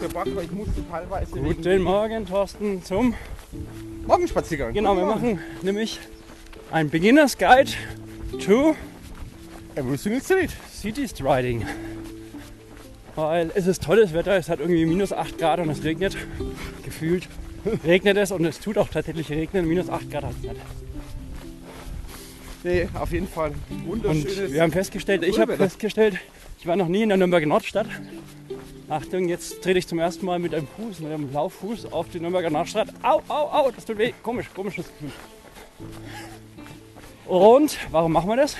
gebracht, weil ich musste teilweise Guten Morgen, Thorsten, zum. Morgenspaziergang. Genau, wir machen nämlich ein Beginner's Guide to Everything Street. City Striding. Weil es ist tolles Wetter, es hat irgendwie minus 8 Grad und es regnet. Gefühlt regnet es und es tut auch tatsächlich regnen. Minus 8 Grad hat es nicht. Nee, auf jeden Fall Und wunderschönes. wir haben festgestellt, ich habe festgestellt, ich war noch nie in der Nürnberger Nordstadt. Achtung, jetzt trete ich zum ersten Mal mit einem Fuß, mit einem Lauffuß auf die Nürnberger Nordstadt. Au, au, au, das tut weh. Komisch, komisches Gefühl. Und warum machen wir das?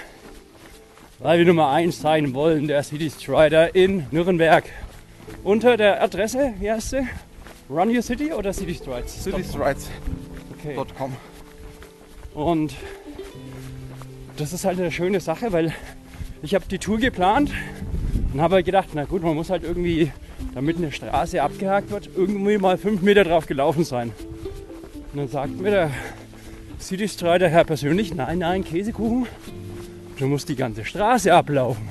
Weil wir Nummer 1 sein wollen, der City Strider in Nürnberg. Unter der Adresse, wie heißt sie? Run Your City oder City Strides? citystrides.com. Okay. Und das ist halt eine schöne Sache, weil ich habe die Tour geplant und habe halt gedacht, na gut, man muss halt irgendwie, damit eine Straße abgehakt wird, irgendwie mal fünf Meter drauf gelaufen sein. Und dann sagt mir der City Strider Herr persönlich, nein, nein, Käsekuchen, du musst die ganze Straße ablaufen.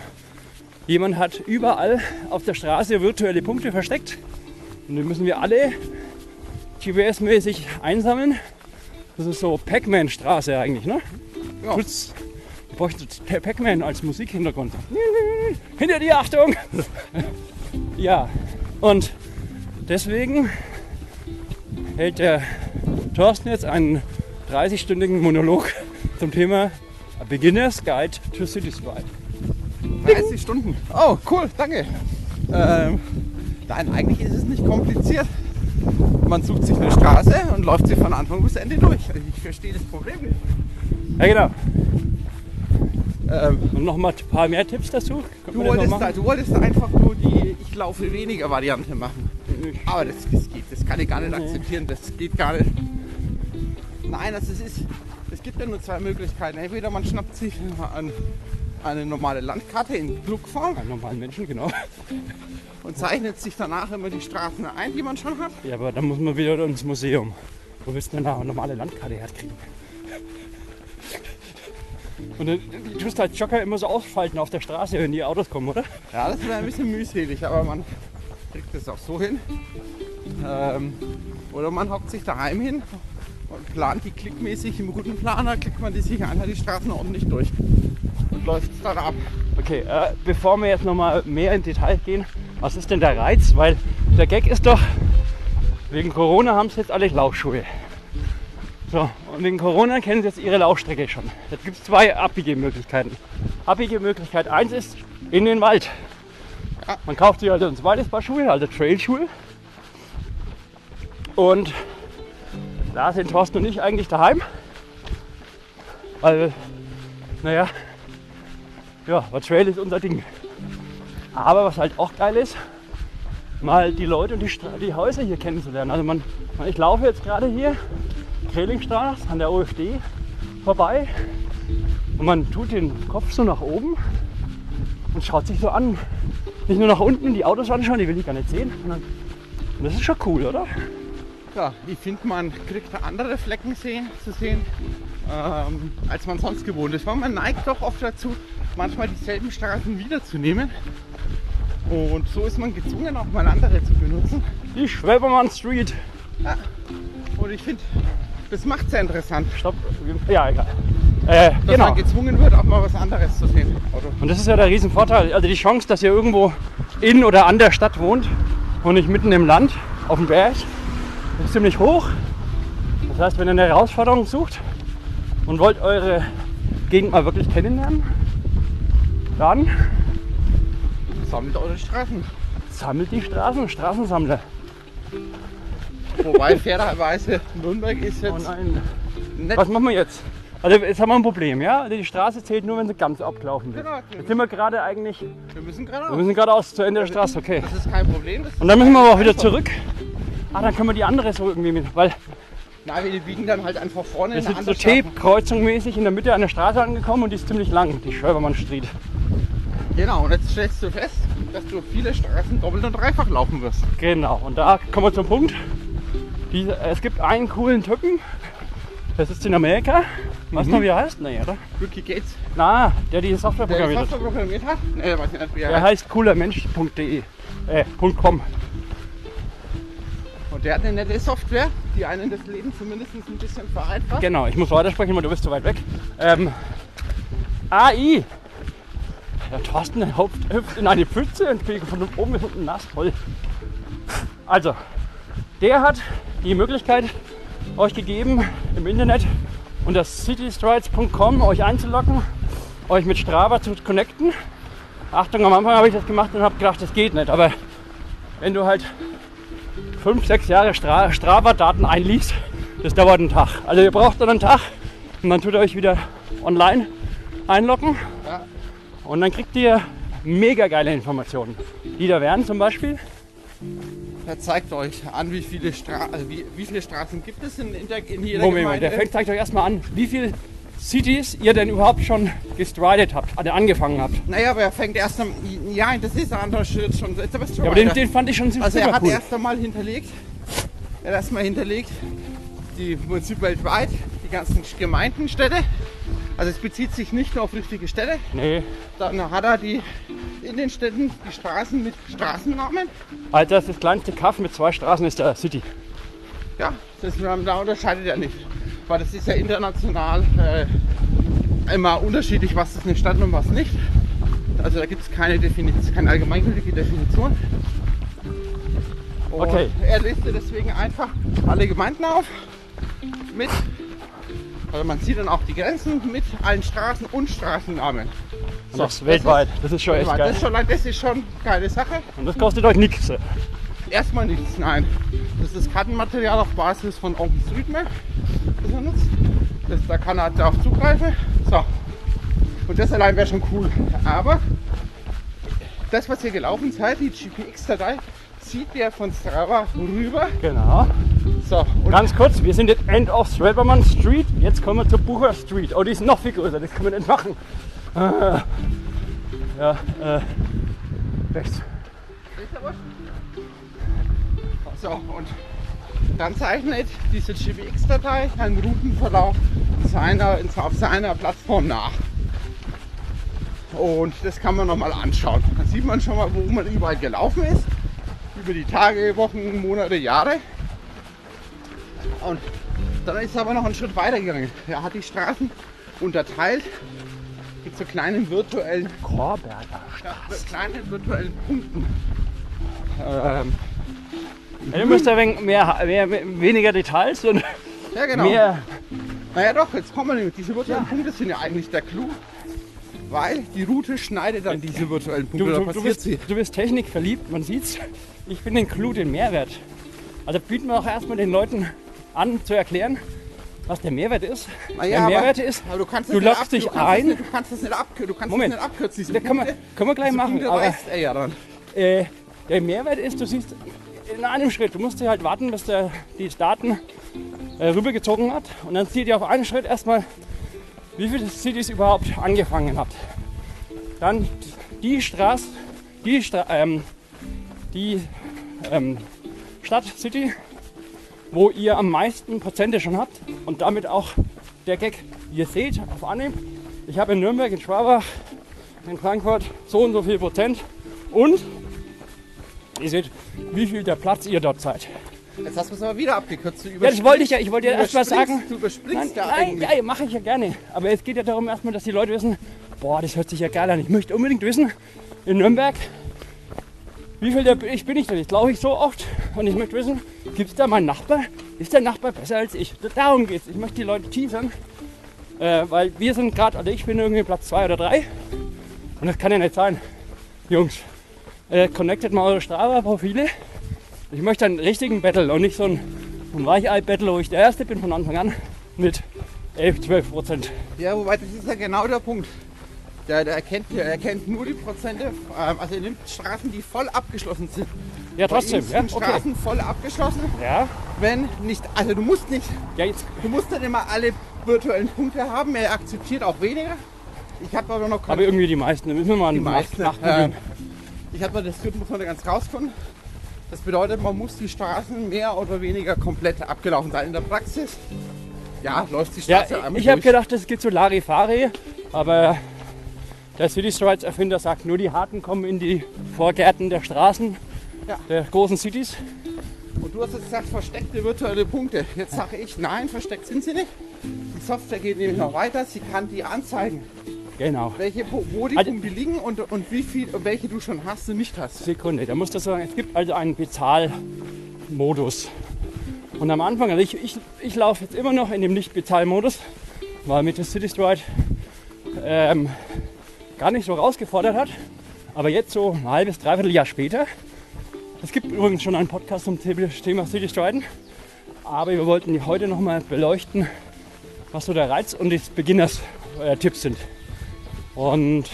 Jemand hat überall auf der Straße virtuelle Punkte versteckt und die müssen wir alle GPS-mäßig einsammeln. Das ist so Pac-Man-Straße eigentlich, ne? Ja. Ich bräuchte Pac-Man als Musikhintergrund. Hinter dir, Achtung! ja, und deswegen hält der Thorsten jetzt einen 30-stündigen Monolog zum Thema A Beginner's Guide to City Stride. 30 Stunden. Oh, cool, danke. Ähm, nein, eigentlich ist es nicht kompliziert. Man sucht sich eine Straße und läuft sie von Anfang bis Ende durch. Ich verstehe das Problem nicht. Ja, genau. Ähm, Und nochmal ein paar mehr Tipps dazu. Du, das noch wolltest da, du wolltest da einfach nur die Ich laufe weniger Variante machen. Aber das, das geht, das kann ich gar nicht Nee. akzeptieren. Das geht gar nicht. Nein, es ist, es gibt ja nur zwei Möglichkeiten. Entweder man schnappt sich an eine normale Landkarte in Flugform Einen normalen Menschen, genau. und zeichnet sich danach immer die Straßen ein, die man schon hat. Ja, aber dann muss man wieder ins Museum. Wo willst du denn da eine normale Landkarte herkriegen? Und dann die tust du als Jogger immer so ausfalten auf der Straße, wenn die Autos kommen, oder? Ja, das wäre ein bisschen mühselig, aber man kriegt es auch so hin. Ähm, oder man hockt sich daheim hin und plant die klickmäßig im Routenplaner, klickt man die sich einfach die Straßen ordentlich durch und läuft es dann ab. Okay, äh, bevor wir jetzt nochmal mehr in Detail gehen, was ist denn der Reiz? Weil der Gag ist doch, wegen Corona haben sie jetzt alle Laufschuhe. So, und wegen Corona kennen sie jetzt ihre Laufstrecke schon. Jetzt gibt es zwei Abbiegemöglichkeiten. Abbiegemöglichkeit 1 ist in den Wald. Ja. Man kauft sich also ein zweites Paar Schuhe, also Trailschuhe. Und da sind Thorsten und ich eigentlich daheim. Weil, naja, ja, aber Trail ist unser Ding. Aber was halt auch geil ist, mal die Leute und die, Stra die Häuser hier kennenzulernen. Also man, ich laufe jetzt gerade hier Krelingstraße an der OFD vorbei und man tut den Kopf so nach oben und schaut sich so an. Nicht nur nach unten die Autos anschauen, die will ich gar nicht sehen. Und das ist schon cool, oder? Ja, ich finde, man kriegt da andere Flecken sehen, zu sehen, ähm, als man sonst gewohnt ist. Weil man neigt doch oft dazu, manchmal dieselben Straßen wiederzunehmen. Und so ist man gezwungen, auch mal andere zu benutzen. Die Schwäbermann Street. Und ich finde, das macht es ja interessant, Stopp. Ja, egal. Äh, dass genau. man gezwungen wird, auch mal was anderes zu sehen. Oder Und das ist ja der Riesenvorteil. Also die Chance, dass ihr irgendwo in oder an der Stadt wohnt und nicht mitten im Land auf dem Berg, ist ziemlich hoch. Das heißt, wenn ihr eine Herausforderung sucht und wollt eure Gegend mal wirklich kennenlernen, dann sammelt eure Straßen. sammelt die Straßen, Straßensammler. Wobei fairerweise Nürnberg ist Oh jetzt nein. nicht Was machen wir jetzt? Also jetzt haben wir ein Problem, ja? Also die Straße zählt nur, wenn sie ganz abgelaufen wird. Genau, Jetzt sind wir gerade eigentlich, Wir müssen wir geradeaus. müssen geradeaus zu Ende der Straße, okay. Das ist kein Problem. Und dann müssen wir aber auch wieder zurück. Ah, dann können wir die andere so irgendwie mit, weil Na, wir biegen dann halt einfach vorne wir in sind so. Tape-Kreuzung mäßig in der Mitte einer Straße angekommen und die ist ziemlich lang, die Schwäbermann Street. Genau, und jetzt stellst du fest, dass du viele Straßen doppelt und dreifach laufen wirst. Genau, und da kommen wir zum Punkt. Die, es gibt einen coolen Typen, das ist in Amerika. Weißt du noch, wie er heißt? Nee, oder? Ricky Gates, Na, der die Software der programmiert hat. Software programmiert hat. Nee, weiß ich nicht, wie er Der heißt. coolermensch.de. Äh, .com. Und der hat eine nette Software, die einen das Leben zumindest ein bisschen vereinfacht. Genau, ich muss weitersprechen, weil du bist zu weit weg. Ähm, AI. Der Thorsten hüpft, hüpft in eine Pfütze und kriegt von oben bis unten nass. Toll. Also, der hat die Möglichkeit euch gegeben, im Internet unter citystrides.com euch einzuloggen, euch mit Strava zu connecten. Achtung, am Anfang habe ich das gemacht und habe gedacht, das geht nicht. Aber wenn du halt fünf, sechs Jahre Stra Strava-Daten einliest, das dauert einen Tag. Also ihr braucht dann einen Tag und dann tut ihr euch wieder online einloggen und dann kriegt ihr mega geile Informationen. Die da wären zum Beispiel, Er zeigt euch an, wie viele, Stra also wie, wie viele Straßen gibt es in, in, der, in jeder Moment, Gemeinde. der fängt, zeigt euch erstmal an, wie viele Cities ihr denn überhaupt schon gestridet habt, also angefangen habt. Naja, aber er fängt erst am. Ja, das ist ein anderer Schritt schon. Jetzt bist du Ja, aber den, den fand ich schon super Also er hat cool. erst einmal hinterlegt, er hat erstmal hinterlegt, die im Prinzip weltweit, die ganzen Gemeindenstädte. Also es bezieht sich nicht nur auf richtige Städte, Nee, dann hat er die in den Städten die Straßen mit Straßennamen. Alter, das, das kleinste Kaff mit zwei Straßen ist der City. Ja, das, da unterscheidet er nicht. Weil das ist ja international äh, immer unterschiedlich, was ist eine Stadt und was nicht. Also da gibt es keine, Definition, keine allgemeingültige Definition. Und Okay. Er listet deswegen einfach alle Gemeinden auf mit, also man sieht dann auch die Grenzen mit allen Straßen und Straßennamen. Und das weltweit. Das ist schon echt Das geil. ist schon, das ist schon eine geile Sache. Und das kostet euch nichts. Erstmal nichts, nein. Das ist Kartenmaterial auf Basis von OpenStreetMap, das er nutzt. Das, da kann er darauf zugreifen. So. Und das allein wäre schon cool. Aber das, was ihr gelaufen seid, die GPX-Datei, zieht ihr von Strava rüber. Genau. So. Und Ganz kurz, wir sind jetzt End of Strelbermann Street. Jetzt kommen wir zur Bucher Street. Oh, die ist noch viel größer, das können wir nicht machen. Ah. Ja, äh, rechts. So, und dann zeichnet diese GPX-Datei einen Routenverlauf seiner, auf seiner Plattform nach. Und das kann man nochmal anschauen. Dann sieht man schon mal, wo man überall gelaufen ist. Über die Tage, Wochen, Monate, Jahre. Und dann ist er aber noch einen Schritt weiter gegangen. Er hat die Straßen unterteilt mit so kleinen virtuellen Korberger. ja, kleinen virtuellen Punkten. Ähm, Ja, du müsst ja wenig mehr, mehr, weniger Details und ja, genau. mehr. Naja doch, jetzt kommen wir nämlich. Diese virtuellen Punkte sind ja eigentlich der Clou. Weil die Route schneidet dann diese virtuellen Punkte. Du, du, du, bist, du bist technikverliebt, man sieht's. Ich bin den Clou, den Mehrwert. Also bieten wir auch erstmal den Leuten an zu erklären, was der Mehrwert ist. Naja, der Mehrwert ist, Aber du kannst du loggst ab- dich du kannst ein. Nicht, du kannst das nicht, abkür du kannst Moment. Das nicht abkürzen. Diese Da können wir, können wir gleich machen. Aber weist er ja dann. äh, der Mehrwert ist, du siehst in einem Schritt, du musst halt warten, bis der die Daten äh, rübergezogen hat. Und dann seht ihr auf einen Schritt erstmal, wie viele Cities überhaupt angefangen habt. Dann die Straße, die, Stra ähm, die ähm, Stadt, City, wo ihr am meisten Prozente schon habt. Und damit auch der Gag, ihr seht auf Anhieb, ich habe in Nürnberg, in Schwabach, in Frankfurt so und so viel Prozent. Und ihr seht, wie viel der Platz ihr dort seid. Jetzt hast du es aber wieder abgekürzt. Ja, das wollte ich ja. Ich wollte ja erst mal sagen. Du überspringst Nein, ja nein, eigentlich. ja, mache ich ja gerne. Aber es geht ja darum erstmal, dass die Leute wissen, boah, das hört sich ja geil an. Ich möchte unbedingt wissen, in Nürnberg, wie viel der ich bin ich denn? Jetzt laufe ich so oft und ich möchte wissen, gibt es da meinen Nachbar? Ist der Nachbar besser als ich? Darum geht's. Ich möchte die Leute teasern, äh, weil wir sind gerade, also ich bin irgendwie Platz zwei oder drei und das kann ja nicht sein. Jungs, äh, connectet mal eure Strava-Profile. Ich möchte einen richtigen Battle und nicht so ein, ein Weichei-Battle, wo ich der Erste bin von Anfang an mit 11, 12 Prozent. Ja, wobei das ist ja genau der Punkt. Der, der, erkennt, der erkennt nur die Prozente, ähm, also er nimmt Straßen, die voll abgeschlossen sind. Ja, Bei trotzdem. ihm Ja, okay. Straßen voll abgeschlossen, Ja, wenn nicht, also du musst nicht, ja jetzt, du musst nicht immer alle virtuellen Punkte haben, er akzeptiert auch weniger. Ich habe aber noch aber irgendwie die meisten. Da müssen wir mal die nach, meisten. nachprobieren. Ähm, ich habe das Rhythmus noch nicht ganz rausgefunden. Das bedeutet, man muss die Straßen mehr oder weniger komplett abgelaufen sein. In der Praxis, ja, läuft die Ja, Straße einmal ich habe gedacht, das geht so Larifari, aber der City Strides Erfinder sagt, nur die Harten kommen in die Vorgärten der Straßen Ja. der großen Cities. Und du hast jetzt gesagt, versteckte virtuelle Punkte. Jetzt sage ich, nein, versteckt sind sie nicht. Die Software geht nämlich noch weiter. Sie kann dir anzeigen, Genau. welche, wo die Also- Punkte liegen und, und wie viel, welche du schon hast und nicht hast. Sekunde, da musst du sagen, es gibt also einen Bezahlmodus. Und am Anfang, also ich, ich, ich laufe jetzt immer noch in dem Nicht-Bezahlmodus, weil mich das City Stride ähm, gar nicht so rausgefordert hat. Aber jetzt so ein halbes, dreiviertel Jahr später. Es gibt übrigens schon einen Podcast zum Thema City Striden. Aber wir wollten heute nochmal beleuchten, was so der Reiz und die Beginners-Tipps sind. Und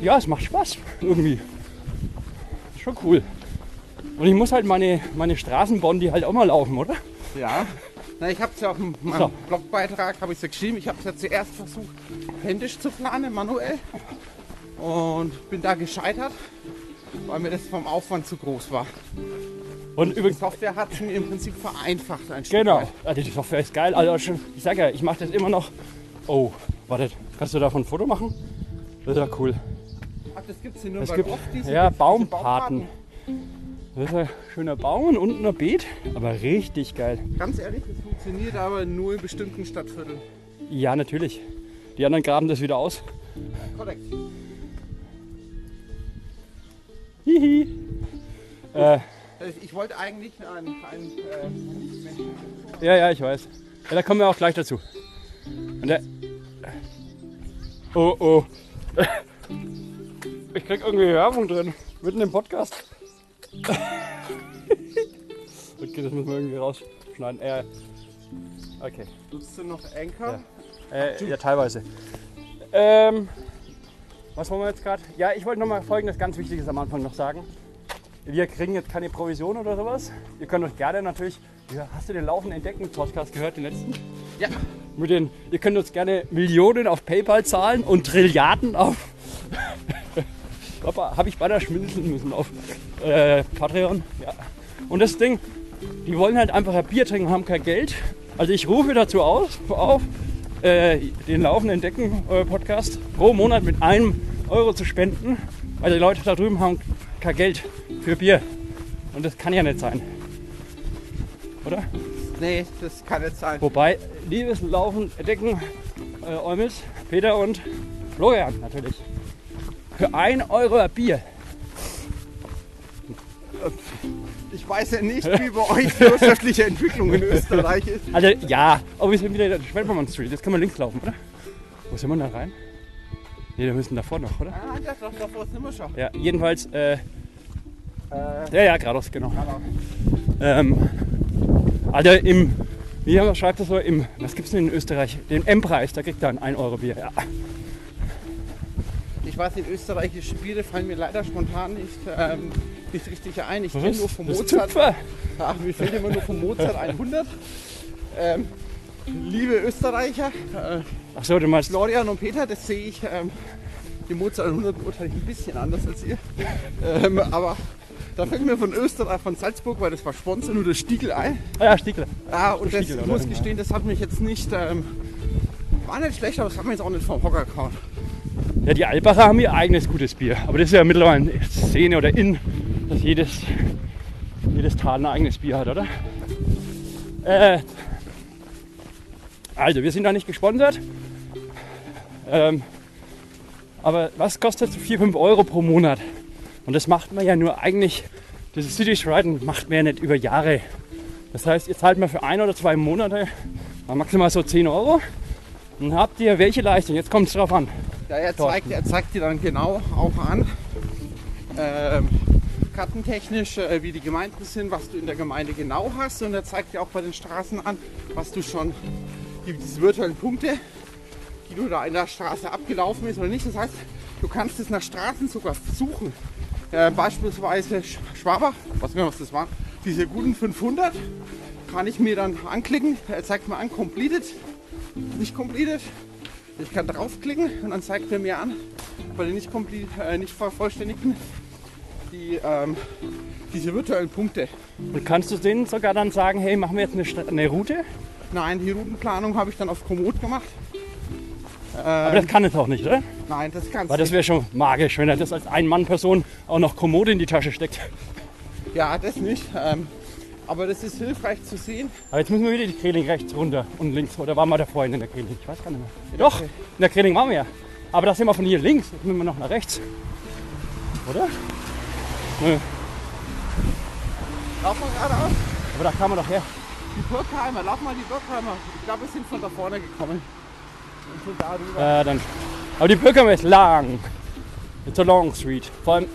ja, es macht Spaß irgendwie. Schon cool. Und ich muss halt meine, meine Straßenbahn, die halt auch mal laufen, oder? Ja. Na, ich habe es ja auf meinem So. Blogbeitrag habe ich ja geschrieben. Ich habe es ja zuerst versucht, händisch zu planen, manuell. Und bin da gescheitert, weil mir das vom Aufwand zu groß war. Und Die übrigens, Software hat es mir im Prinzip vereinfacht ein Stück genau, weit. also die Software ist geil. Also schon, ich sag ja, ich mache das immer noch. Oh, warte, kannst du davon ein Foto machen? Das ist ja cool. Ach, das gibt es in Nürnberg Es gibt ja, Baumpaten. Das ist ein schöner Baum und ein Beet, aber richtig geil. Ganz ehrlich, das funktioniert aber nur in bestimmten Stadtvierteln. Ja, natürlich. Die anderen graben das wieder aus. Korrekt. Hihi. Äh, Also Ich wollte eigentlich einen, einen äh, Menschen. Ja, ja, ich weiß. Ja, da kommen wir auch gleich dazu. Und der oh, oh. Ich krieg irgendwie Werbung drin. Mitten im Podcast. Okay, das müssen wir irgendwie rausschneiden. Äh, okay. Nutzt du noch Anchor? Äh, ja, teilweise. Ähm, was wollen wir jetzt gerade? Ja, ich wollte noch mal folgendes ganz Wichtiges am Anfang noch sagen. Wir kriegen jetzt keine Provision oder sowas. Ihr könnt euch gerne natürlich. Ja, hast du den Laufen Entdecken Podcast gehört, den letzten? Ja. Mit den, ihr könnt uns gerne Millionen auf PayPal zahlen und Trilliarden auf. Papa, habe ich beinahe schmunzeln müssen auf äh, Patreon. Ja. Und das Ding, die wollen halt einfach ein Bier trinken, haben kein Geld. Also ich rufe dazu aus, auf, äh, den laufenden Decken äh, Podcast pro Monat mit einem Euro zu spenden, weil die Leute da drüben haben kein Geld für Bier. Und das kann ja nicht sein. Oder? Nee, das kann nicht sein. Wobei, liebes Laufen, Decken, äh, Eumels, Peter und Florian natürlich. Für 1 Euro ein Bier. Ich weiß ja nicht, wie bei euch die wirtschaftliche Entwicklung in Österreich ist. Also ja, aber wir sind wieder in der Schwelpermann Street. Jetzt können wir links laufen, oder? Wo sind wir da rein? Ne, wir müssen davor noch, oder? Ah, ja, doch, davor sind wir schon. Ja, jedenfalls, äh, Äh, ja, ja, geradeaus, genau. Ähm, also im, wie schreibt das so, im, was gibt's denn in Österreich? Den M-Preis, da kriegt er ein 1 Euro Bier. Ja. Ich weiß nicht, österreichische Biere fallen mir leider spontan nicht, ähm, nicht richtig ein. Ich kenne nur vom Das Mozart. Ach, mir fällt immer nur vom Mozart 100. Ähm, liebe Österreicher, äh, Ach so, du meinst, Florian und Peter, das sehe ich, ähm, die Mozart 100 beurteile ich ein bisschen anders als ihr. Ähm, aber da fällt mir von Österreich, von Salzburg, weil das war Sponsor, nur das Stiegel ein. ah, ja, Stiegler. Ja, und das, Stiegel, ich muss gestehen, das hat mich jetzt nicht, ähm, war nicht schlecht, aber das hat mich jetzt auch nicht vom Hocker gehauen. Ja, die Albacher haben ihr eigenes gutes Bier. Aber das ist ja mittlerweile eine Szene oder in, dass jedes, jedes Tal ein eigenes Bier hat, oder? Äh, also, wir sind da nicht gesponsert. Ähm, aber was kostet so 4, 5 Euro pro Monat? Und das macht man ja nur eigentlich, dieses City Riden macht man ja nicht über Jahre. Das heißt, ihr zahlt mal für ein oder zwei Monate mal maximal so 10 Euro. Dann habt ihr welche Leistung? Jetzt kommt es drauf an. Ja, er zeigt, er zeigt dir dann genau auch an, ähm, kartentechnisch, äh, wie die Gemeinden sind, was du in der Gemeinde genau hast. Und er zeigt dir auch bei den Straßen an, was du schon, die, diese virtuellen Punkte, die du da in der Straße abgelaufen bist oder nicht. Das heißt, du kannst es nach Straßen sogar suchen. Äh, beispielsweise Sch- Schwabach, was mir was das war, diese guten 500 kann ich mir dann anklicken. Er zeigt mir an, completed, nicht completed. Ich kann draufklicken und dann zeigt er mir an, bei den nicht, komple- äh, nicht vervollständigten, die, ähm, diese virtuellen Punkte. Und kannst du denen sogar dann sagen, hey, machen wir jetzt eine, eine Route? Nein, die Routenplanung habe ich dann auf Komoot gemacht. Aber das kann es auch nicht, oder? Nein, das kannst Weil du das wäre schon magisch, wenn er das als Ein-Mann-Person auch noch Kommode in die Tasche steckt. Ja, das nicht. Ähm, Aber das ist hilfreich zu sehen. Aber jetzt müssen wir wieder die Kräling rechts runter und links. Oder waren wir da vorhin in der Kräling? Ich weiß gar nicht mehr. Doch, in der Kräling waren wir ja. Aber das sind wir von hier links. Jetzt müssen wir noch nach rechts. Oder? Nö. Lauf mal geradeaus. Aber da kam man doch her. Die Burkheimer, lauf mal die Burkheimer. Ich glaube, wir sind von da vorne gekommen. Und sind da rüber. Äh, dann. Aber die Brücke ist lang. It's a long street. Vor allem.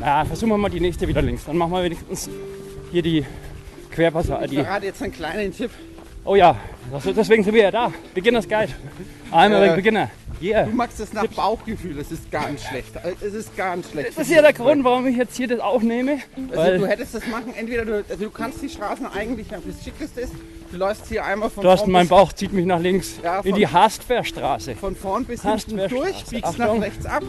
Na, versuchen wir mal die nächste wieder links. Dann machen wir wenigstens hier die Querpassage. Ich Die, verrate jetzt einen kleinen Tipp. oh ja, das, deswegen sind wir ja da. Beginners Guide. Einmal Äh, äh, Beginner. Yeah. Du magst es nach Bauchgefühl, es ist ganz schlecht. Es ist ganz schlecht. Das ist ja der Grund, warum ich jetzt hier das aufnehme. Also du hättest das machen, entweder du, also du kannst die Straßen eigentlich, das Schickeste ist, du läufst hier einmal von, du hast mein Bauch zieht mich nach links Ja, in die Hastverstraße. von vorn bis hinten durch, biegst nach Achtung. rechts ab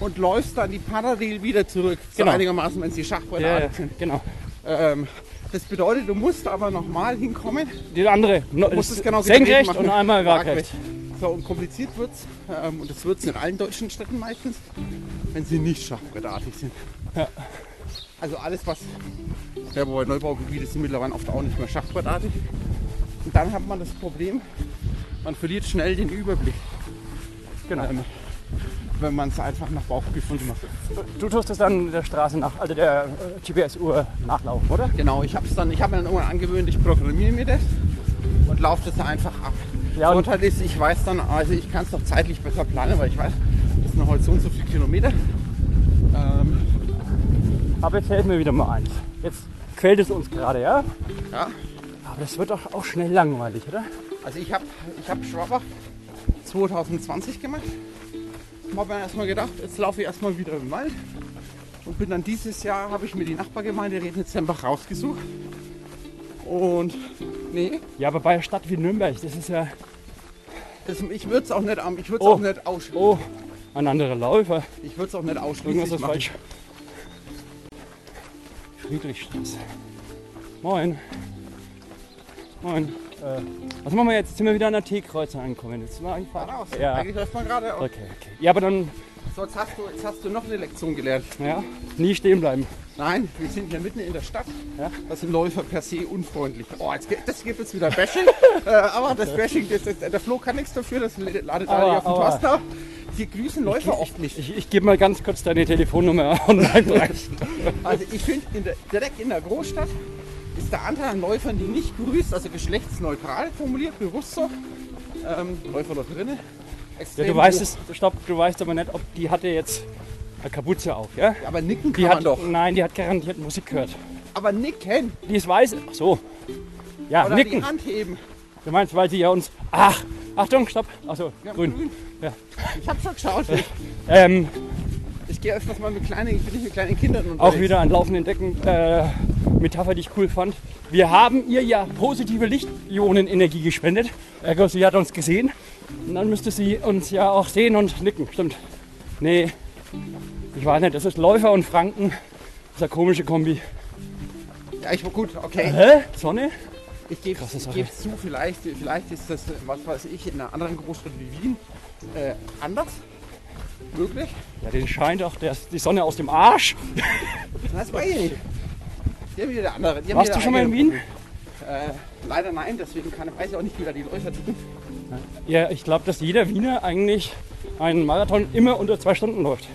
und läufst dann die parallel wieder zurück. So Genau. einigermaßen, wenn sie Ja, ja, Schachbrettartig sind. genau. Ähm, das bedeutet, du musst aber nochmal hinkommen. Die andere no, Du musst es genau senkrecht und einmal waagrecht. So, und kompliziert wird's. Ähm, und das wird's in allen deutschen Städten meistens, wenn sie nicht schachbrettartig sind. Ja. Also alles, was ja, wobei Neubaugebiete sind mittlerweile oft auch nicht mehr schachbrettartig. Und dann hat man das Problem, man verliert schnell den Überblick. Genau. Ähm, wenn man es einfach nach Bauchgefühl macht. Du tust es dann der Straße nach, also der äh, GPS-Uhr nachlaufen, oder? Genau, ich habe es dann, ich habe mir dann irgendwann angewöhnt, ich programmiere mir das und laufe das einfach ab. Ja, und- Vorteil ist, ich weiß dann, also ich kann es doch zeitlich besser planen, weil ich weiß, das sind heute so und so viele Kilometer. Ähm, Aber jetzt fällt mir wieder mal eins. Jetzt quält es uns gerade, ja? ja, Aber das wird doch auch schnell langweilig, oder? also ich habe ich hab Schwabach 2020 gemacht. Habe mir erstmal gedacht, jetzt laufe ich erstmal wieder im Wald. Und bin dann dieses Jahr, habe ich mir die Nachbargemeinde Rednitzembach rausgesucht. Und nee, Ja, aber bei einer Stadt wie Nürnberg, das ist ja. das, ich würde es auch nicht, ich würd's Oh. auch nicht ausschließen. Oh, ein anderer Läufer. Ich würde es auch nicht Irgendwas ausschließlich ist falsch. Friedrichstraße. Moin. Moin. Äh, was machen wir jetzt? Jetzt sind wir wieder an der T-Kreuzer angekommen. Jetzt mal einfach. Geradeaus. Ja. Eigentlich läuft man geradeaus. Okay, okay. Ja, aber dann So, jetzt hast, du, jetzt hast du noch eine Lektion gelernt. ja, nie stehen bleiben. Nein, wir sind hier mitten in der Stadt. Ja. Das sind Läufer per se unfreundlich. Oh, jetzt, das gibt jetzt wieder Bashing. äh, aber das Bashing, das, das, der Flo kann nichts dafür, das ladet alle auf den. Thorsten auf. Hier grüßen Läufer oft nicht. Ich, ich gebe mal ganz kurz deine Telefonnummer online. Also ich finde, direkt in der Großstadt ist der Anteil an Läufern, die nicht grüßt, also geschlechtsneutral formuliert, bewusst so, ähm, Läufer da drinnen, Ja, extrem du weißt es, stopp, du weißt aber nicht, ob die hatte jetzt eine Kapuze auf, ja? Aber nicken kann Die man hat, doch. nein, die hat garantiert Musik gehört. Aber nicken Die ist weiß. Ach so. Ja, oder nicken. die Hand heben. Du meinst, weil sie ja uns. Ach, Achtung, stopp. Achso, Ja, grün. Ja. Ich habe schon geschaut. Ich, Ähm, ich gehe öfters mal mit kleinen, ich bin nicht mit kleinen Kindern unterwegs. auch wieder an laufenden Decken. Äh, Metapher, die ich cool fand. Wir haben ihr ja positive Lichtionen-Energie gespendet. Ergo, sie hat uns gesehen. Und dann müsste sie uns ja auch sehen und nicken. Stimmt. Nee, ich weiß nicht. Das ist Läufer und Franken. Das ist eine komische Kombi. Ja, ich gut, okay. Hä? Sonne? Ich gebe zu, vielleicht, vielleicht ist das, was weiß ich, in einer anderen Großstadt wie Wien äh, anders. Möglich. Ja, den scheint auch der, die Sonne aus dem Arsch. Das weiß ich nicht. Die haben wieder andere. Die Warst du schon mal in Wien? Äh, leider nein, deswegen kann, weiß ich auch nicht, wie da die Läufer ticken. Ja, ich glaube, dass jeder Wiener eigentlich einen Marathon immer unter zwei Stunden läuft.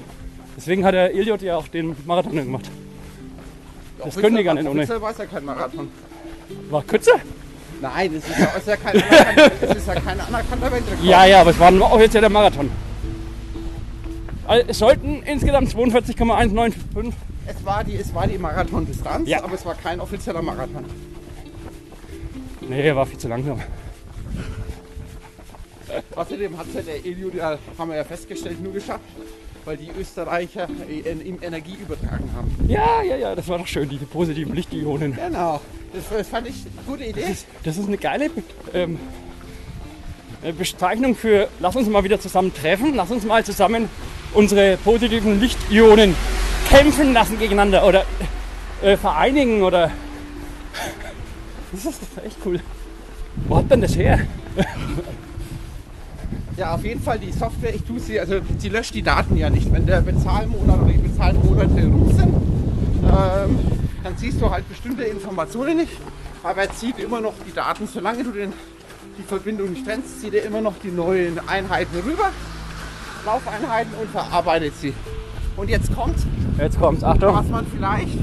Deswegen hat der Iliot ja auch den Marathon gemacht. Das können die gar nicht ohne. Offiziell war es ja kein Marathon. War kürzer? Nein, das ist ja, ist ja kein anerkannter, das ist ja kein anerkannter Weltrekord. Ja, ja, aber es war nur offizieller Marathon. Also, Es sollten insgesamt 42,195. Es war die, es war die Marathondistanz, Ja. aber es war kein offizieller Marathon. Nee, war viel zu langsam. Außerdem hat ja der Eliud, ja, haben wir ja festgestellt, nur geschafft, weil die Österreicher äh, ihm Energie übertragen haben. Ja, ja, ja, das war doch schön, diese positiven Lichtionen. Genau. Das fand ich eine gute Idee. Das ist, das ist eine geile ähm, äh, Bezeichnung für, lass uns mal wieder zusammen treffen, lass uns mal zusammen unsere positiven Lichtionen kämpfen lassen gegeneinander oder äh, vereinigen oder. Das ist echt cool. Wo hat denn das her? Ja, auf jeden Fall die Software, ich tue sie, also sie löscht die Daten ja nicht. Wenn der Bezahlmonat oder die Bezahlmonate rum sind, ähm, dann siehst du halt bestimmte Informationen nicht, aber er zieht immer noch die Daten, solange du den, die Verbindung nicht trennst, zieht er immer noch die neuen Einheiten rüber, Laufeinheiten und verarbeitet sie. Und jetzt kommt, Jetzt kommt's, Achtung. was man vielleicht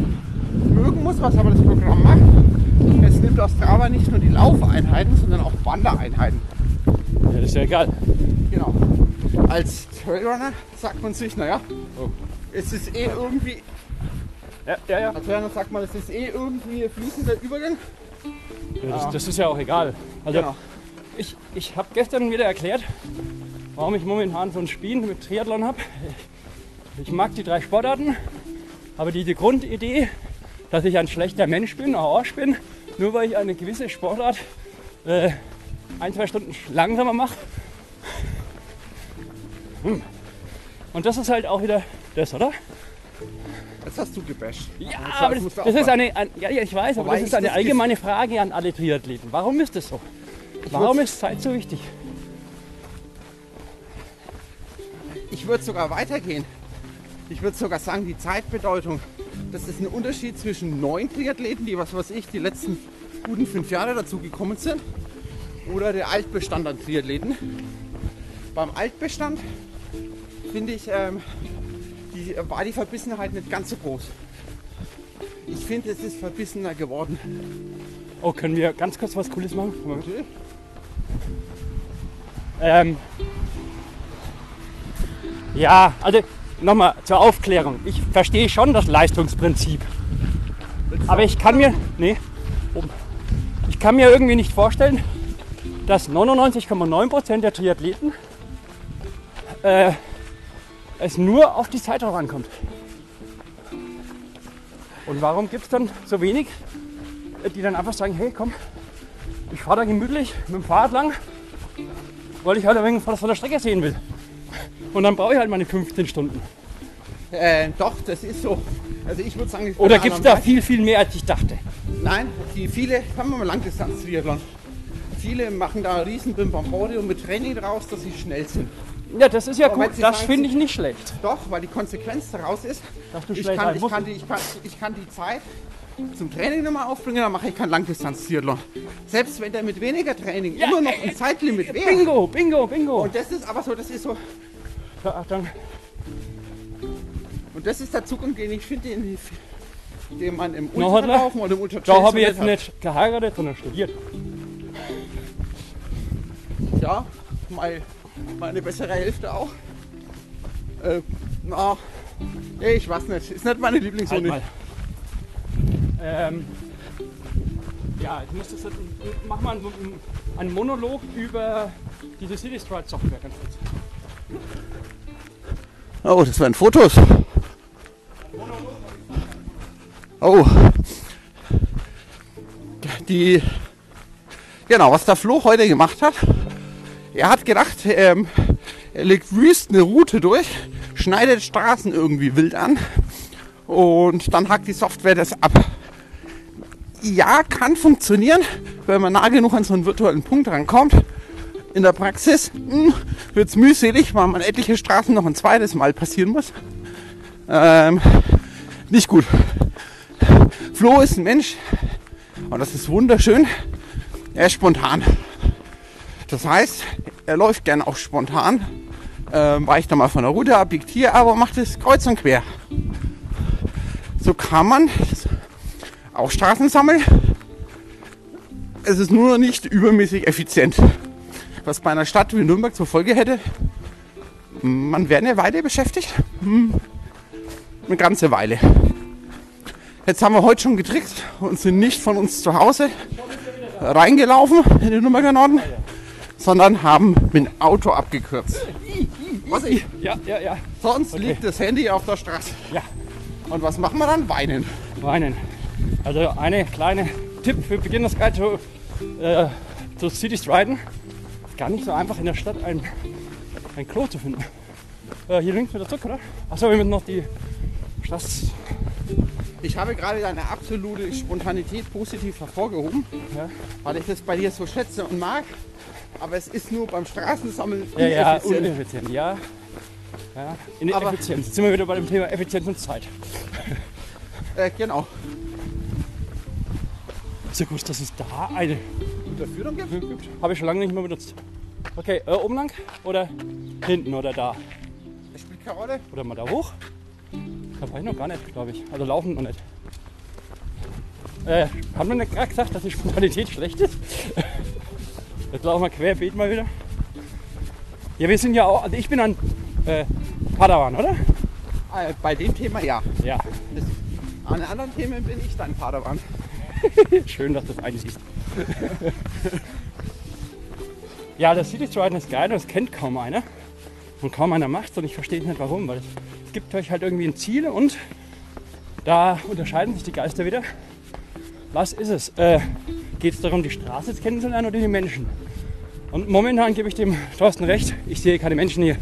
mögen muss, was aber das Programm macht. Es nimmt aus Strava nicht nur die Laufeinheiten, sondern auch Wandereinheiten. Ja, das ist ja egal. Genau. Als Trailrunner sagt man sich, naja, Oh. es ist eh irgendwie, Ja, ja, ja. als Trailrunner sagt man, es ist eh irgendwie ein fließender Übergang. ja das, das ist ja auch egal. Also Genau. ich, ich habe gestern wieder erklärt, warum ich momentan so ein Spiel mit Triathlon habe. Ich mag die drei Sportarten, aber diese Grundidee, dass ich ein schlechter Mensch bin, ein Arsch bin, nur weil ich eine gewisse Sportart äh, ein, zwei Stunden langsamer mache. Hm. Und das ist halt auch wieder das, oder? Jetzt hast du gebasht. Ja, Das aber das, das ist eine, ein, ja, ich weiß, aber das ist eine das allgemeine Frage an alle Triathleten. Warum ist das so? Warum ist Zeit so wichtig? Ich würde sogar weitergehen. Ich würde sogar sagen, die Zeitbedeutung. Das ist ein Unterschied zwischen neuen Triathleten, die was weiß ich, die letzten guten fünf Jahre dazu gekommen sind, oder der Altbestand an Triathleten. Beim Altbestand finde ich, ähm, die, war die Verbissenheit nicht ganz so groß. Ich finde, es ist verbissener geworden. Oh, können wir ganz kurz was Cooles machen? Moment. Ähm, ja, also nochmal zur Aufklärung. Ich verstehe schon das Leistungsprinzip. Aber ich kann mir, nee, ich kann mir irgendwie nicht vorstellen, dass 99,9% der Triathleten äh, es nur auf die Zeit drauf ankommt. Und warum gibt es dann so wenig, die dann einfach sagen, hey komm, ich fahre da gemütlich mit dem Fahrrad lang, weil ich halt ein wenig von der Strecke sehen will. Und dann brauche ich halt meine 15 Stunden. Äh, doch, das ist so. Also ich würde sagen, ich Oder der gibt es da viel, viel mehr, als ich dachte? Nein, die viele, haben wir mal Langdistanz-Triathlon. Viele machen da riesen Bimbamborium mit Training draus, dass sie schnell sind. Ja, das ist ja Aber gut. Das finde ich nicht schlecht. Doch, weil die Konsequenz daraus ist, Dass du ich kann, ich, kann die, ich, kann, ich kann die Zeit zum Training nochmal aufbringen, dann mache ich kein Langdistanz-Triathlon. Selbst wenn der mit weniger Training Ja, immer noch äh, ein Zeitlimit wäre. Bingo, bingo, bingo. Und das ist aber so, das ist so, Achtung. und das ist der Zugang, den ich finde, den, den man im Ultralaufen oder im Ultra Da habe ich jetzt nicht geheiratet, sondern studiert. Ja, meine, meine bessere Hälfte auch. Äh, na, ich weiß nicht. Ist nicht meine Halt Lieblingsuni. mal. Ähm, ja, ich muss das jetzt, mach mal einen, einen Monolog über diese City Stride Software ganz kurz. Oh, das waren Fotos. Oh. Die. Genau, was der Flo heute gemacht hat. Er hat gedacht, ähm, er legt wüst eine Route durch, schneidet Straßen irgendwie wild an und dann hackt die Software das ab. Ja, kann funktionieren, wenn man nah genug an so einen virtuellen Punkt rankommt. In der Praxis wird es mühselig, weil man etliche Straßen noch ein zweites Mal passieren muss. Ähm, nicht gut. Flo ist ein Mensch und das ist wunderschön. Er ist spontan. Das heißt, er läuft gern auch spontan, ähm, weicht da mal von der Route ab, biegt hier, aber macht es kreuz und quer. So kann man auch Straßen sammeln. Es ist nur noch nicht übermäßig effizient. Was bei einer Stadt wie Nürnberg zur Folge hätte, man wäre eine Weile beschäftigt. Hm, Eine ganze Weile. Jetzt haben wir heute schon getrickst und sind nicht von uns zu Hause reingelaufen in den Nürnberger Norden, sondern haben mit dem Auto abgekürzt. Was ich? Ja, ja, ja. Sonst liegt das Handy auf der Straße. Ja, Und was machen wir dann? Weinen. weinen. Also eine kleine Tipp für Beginners Guide zu, äh, zu City Striden. Gar nicht so einfach in der Stadt ein, ein Klo zu finden. Äh, hier links wieder zurück, oder? Achso, wir müssen noch die Straße. Ich habe gerade deine absolute Spontanität positiv hervorgehoben, Ja. weil ich das bei dir so schätze und mag. Aber es ist nur beim Straßensammeln Ja, ja, ineffizient. ja. ja. Ineffizient. Jetzt sind wir wieder bei dem Thema Effizienz und Zeit. Äh, genau. Ja gut, dass es da eine Unterführung gibt? gibt. Habe ich schon lange nicht mehr benutzt. Okay, äh, oben lang oder hinten oder da? Das spielt keine Rolle. Oder mal da hoch? Da war ich noch gar nicht, glaube ich. Also laufen noch nicht. Äh, haben wir nicht gerade gesagt, dass die Spontanität schlecht ist? Jetzt laufen wir querbeet mal wieder. Ja, wir sind ja auch, also ich bin ein äh, Padawan, oder? Äh, bei dem Thema ja. Ja, Das, an anderen Themen bin ich dein Padawan. schön, dass du das einsiehst. ja, das City Striden ist geil und das kennt kaum einer. Und kaum einer macht und ich verstehe nicht warum, weil es, es gibt euch halt irgendwie ein Ziel und da unterscheiden sich die Geister wieder. Was ist es? Äh, Geht es darum, die Straße kennenzulernen oder die Menschen? Und momentan gebe ich dem Thorsten recht, ich sehe keine Menschen hier.